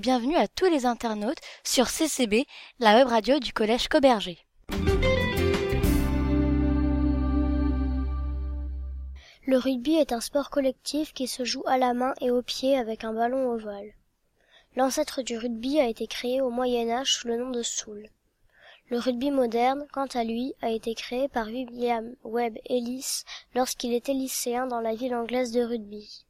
Bienvenue à tous les internautes sur CCB, la web radio du collège Coberger. Le rugby est un sport collectif qui se joue à la main et au pied avec un ballon ovale. L'ancêtre du rugby a été créé au Moyen Âge sous le nom de Soule. Le rugby moderne, quant à lui, a été créé par William Webb Ellis lorsqu'il était lycéen dans la ville anglaise de rugby.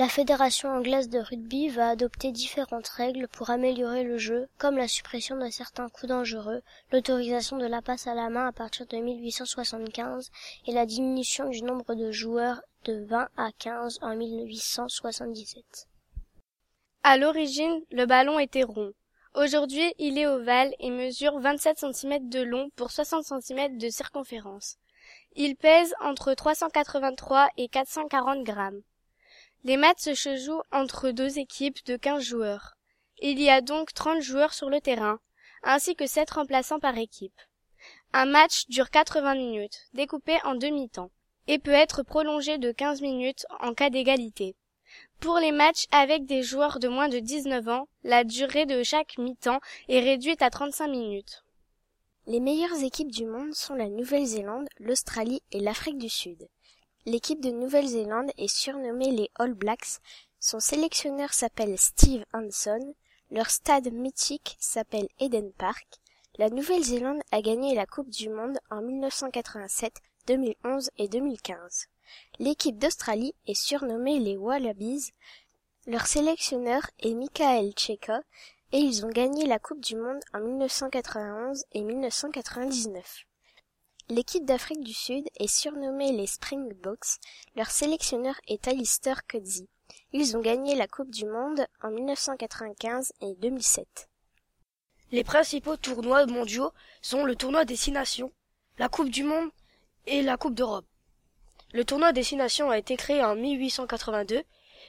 La Fédération anglaise de rugby va adopter différentes règles pour améliorer le jeu, comme la suppression de certains coups dangereux, l'autorisation de la passe à la main à partir de 1875 et la diminution du nombre de joueurs de 20 à 15 en 1877. À l'origine, le ballon était rond. Aujourd'hui, il est ovale et mesure 27 cm de long pour 60 cm de circonférence. Il pèse entre 383 et 440 grammes. Les matchs se jouent entre deux équipes de 15 joueurs. Il y a donc 30 joueurs sur le terrain, ainsi que 7 remplaçants par équipe. Un match dure 80 minutes, découpé en demi-temps, et peut être prolongé de 15 minutes en cas d'égalité. Pour les matchs avec des joueurs de moins de 19 ans, la durée de chaque mi-temps est réduite à 35 minutes. Les meilleures équipes du monde sont la Nouvelle-Zélande, l'Australie et l'Afrique du Sud. L'équipe de Nouvelle-Zélande est surnommée les All Blacks. Son sélectionneur s'appelle Steve Hanson. Leur stade mythique s'appelle Eden Park. La Nouvelle-Zélande a gagné la Coupe du Monde en 1987, 2011 et 2015. L'équipe d'Australie est surnommée les Wallabies. Leur sélectionneur est Michael Cheika et ils ont gagné la Coupe du Monde en 1991 et 1999. L'équipe d'Afrique du Sud est surnommée les Springboks. Leur sélectionneur est Alistair Coetzee. Ils ont gagné la Coupe du Monde en 1995 et 2007. Les principaux tournois mondiaux sont le tournoi des Six Nations, la Coupe du Monde et la Coupe d'Europe. Le tournoi des Six Nations a été créé en 1882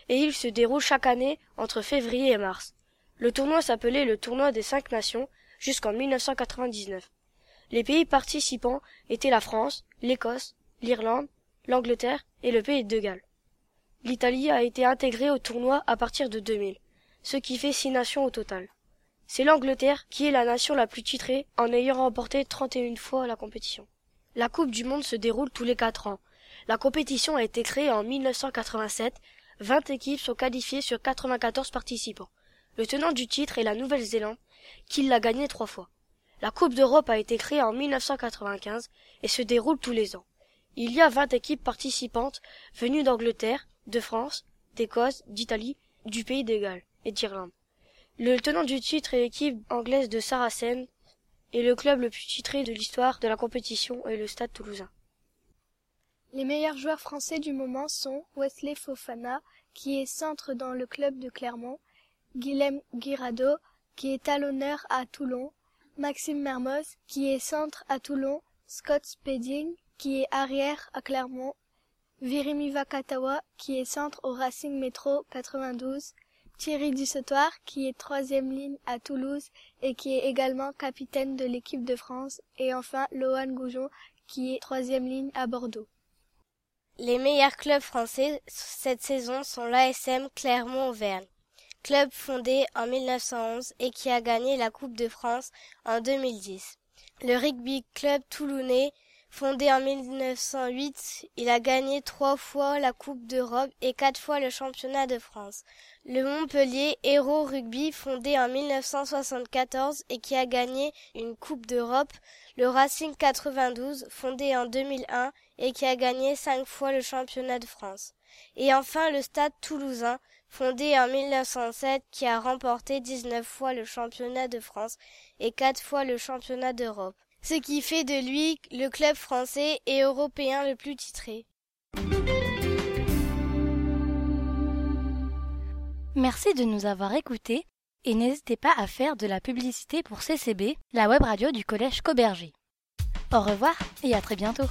et il se déroule chaque année entre février et mars. Le tournoi s'appelait le tournoi des Cinq Nations jusqu'en 1999. Les pays participants étaient la France, l'Écosse, l'Irlande, l'Angleterre et le pays de Galles. L'Italie a été intégrée au tournoi à partir de 2000, ce qui fait six nations au total. C'est l'Angleterre qui est la nation la plus titrée en ayant remporté 31 fois la compétition. La Coupe du Monde se déroule tous les quatre ans. La compétition a été créée en 1987. 20 équipes sont qualifiées sur 94 participants. Le tenant du titre est la Nouvelle-Zélande, qui l'a gagné trois fois. La Coupe d'Europe a été créée en 1995 et se déroule tous les ans. Il y a 20 équipes participantes venues d'Angleterre, de France, d'Écosse, d'Italie, du pays de Galles et d'Irlande. Le tenant du titre est l'équipe anglaise de Saracen et le club le plus titré de l'histoire de la compétition est le Stade toulousain. Les meilleurs joueurs français du moment sont Wesley Fofana, qui est centre dans le club de Clermont, Guilhem Guirado, qui est talonneur à Toulon, Maxime Mermoz, qui est centre à Toulon, Scott Spedding, qui est arrière à Clermont, Virimi Vakatawa, qui est centre au Racing Métro 92, Thierry Dussotoir, qui est troisième ligne à Toulouse et qui est également capitaine de l'équipe de France, et enfin Lohan Goujon, qui est troisième ligne à Bordeaux. Les meilleurs clubs français cette saison sont l'ASM Clermont-Auvergne club fondé en 1911 et qui a gagné la Coupe de France en 2010. Le Rugby Club Toulonnais, fondé en 1908, il a gagné trois fois la Coupe d'Europe et quatre fois le championnat de France. Le Montpellier Héros Rugby, fondé en 1974 et qui a gagné une Coupe d'Europe. Le Racing 92, fondé en 2001 et qui a gagné cinq fois le championnat de France. Et enfin le Stade Toulousain, fondé en 1907 qui a remporté 19 fois le championnat de France et 4 fois le championnat d'Europe, ce qui fait de lui le club français et européen le plus titré. Merci de nous avoir écoutés et n'hésitez pas à faire de la publicité pour CCB, la web radio du collège Coberger. Au revoir et à très bientôt.